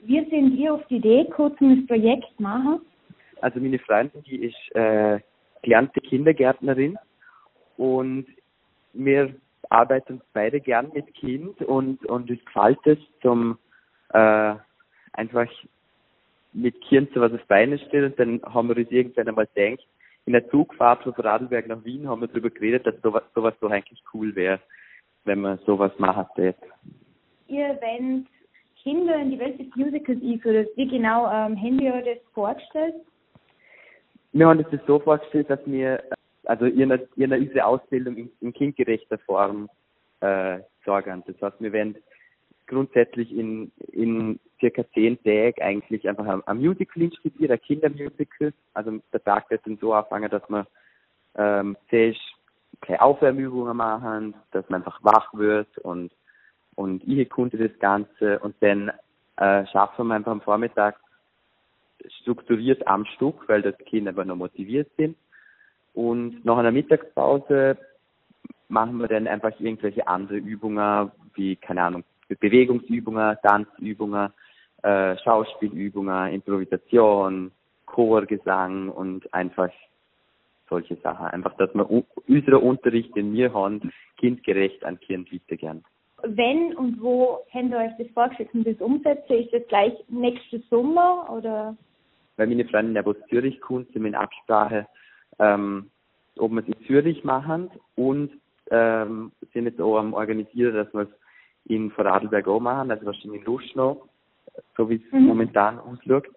Wie sind ihr auf die Idee gekommen, ein Projekt zu machen? Also meine Freundin, die ist äh, gelernte Kindergärtnerin und wir arbeiten beide gern mit Kind und, und uns gefällt es zum äh, einfach mit Kind so was auf Beine stellen und dann haben wir uns irgendwann einmal gedacht, in der Zugfahrt von Radlberg nach Wien haben wir darüber geredet, dass sowas, sowas doch eigentlich cool wäre, wenn man sowas machen würde. Ihr wollt Kinder in die Welt des Musicals einführen. Wie genau ähm, haben wir das vorgestellt? Wir haben uns das so vorgestellt, dass wir also ihre, ihre Ausbildung in, in kindgerechter Form äh, sorgen. Das heißt, wir werden grundsätzlich in, in circa zehn Tagen eigentlich einfach am, am Musical studiert, ein Kindermusical. Also der Tag wird dann so anfangen, dass man ähm, zuerst keine Aufwärmübungen machen, dass man einfach wach wird und und ich erkunde das Ganze und dann äh, schaffen wir einfach am Vormittag strukturiert am Stück, weil das Kinder aber noch motiviert sind. Und nach einer Mittagspause machen wir dann einfach irgendwelche andere Übungen, wie, keine Ahnung, Bewegungsübungen, Tanzübungen, äh, Schauspielübungen, Improvisation, Chorgesang und einfach solche Sachen. Einfach, dass wir unseren Unterricht, den wir haben, kindgerecht an Kind weitergehen. Wenn und wo habt ihr euch das vorgestellt und das umsetzen? Ist das gleich nächsten Sommer oder? Weil meine Freundin ja aus Zürich kommt, sind wir in Absprache, ähm, ob wir es in Zürich machen und ähm, sind jetzt auch am organisieren, dass wir es in Vorarlberg auch machen, also wahrscheinlich in Luschnow, so wie es mhm. momentan aussieht.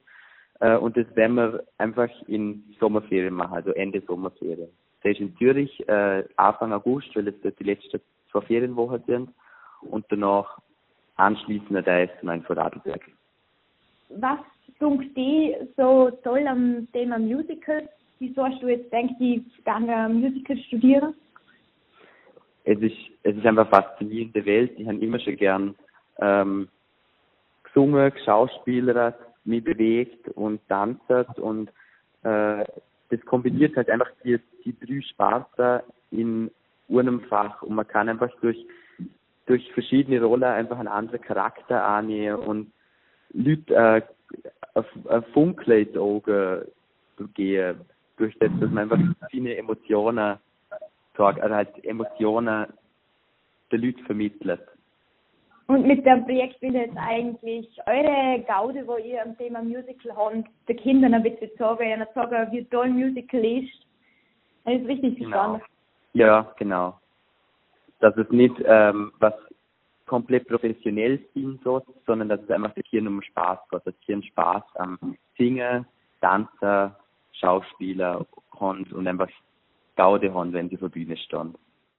Äh, und das werden wir einfach in Sommerferien machen, also Ende Sommerferien. Das ist in Zürich äh, Anfang August, weil es die letzten zwei Ferienwochen sind und danach anschließend der erste Mal in Vorarlberg. Was funkt die so toll am Thema Musical? Wieso hast du jetzt gedacht, ich gehe Musical studieren? Es ist, es ist einfach eine faszinierende Welt. Ich habe immer schon gern ähm, gesungen, geschauspielert, mich bewegt und tanzt und äh, das kombiniert halt einfach die, die drei Sparten in einem Fach und man kann einfach durch durch verschiedene Rollen einfach einen anderen Charakter annehmen und Leute äh, ein Funkeln in die Augen gehen, durch das, dass man einfach seine Emotionen sagt, also halt Emotionen den Leuten vermittelt. Und mit dem Projekt will jetzt eigentlich eure Gaude, wo ihr am Thema Musical habt, den Kindern ein bisschen sagen, und sagen, wie toll Musical ist. Das ist richtig genau. spannend. Ja, genau dass es nicht ähm, was komplett professionell sein soll, sondern dass es einfach der Kirche um Spaß geht, dass Kirche Spaß am Singen, Tanzen, Schauspieler haben und einfach Gaude haben, wenn sie vor Bühne stehen.